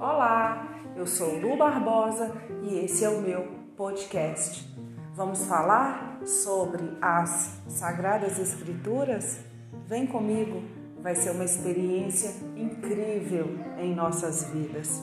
Olá, Eu sou Lu Barbosa e esse é o meu podcast. Vamos falar sobre as Sagradas Escrituras? Vem comigo, vai ser uma experiência incrível em nossas vidas.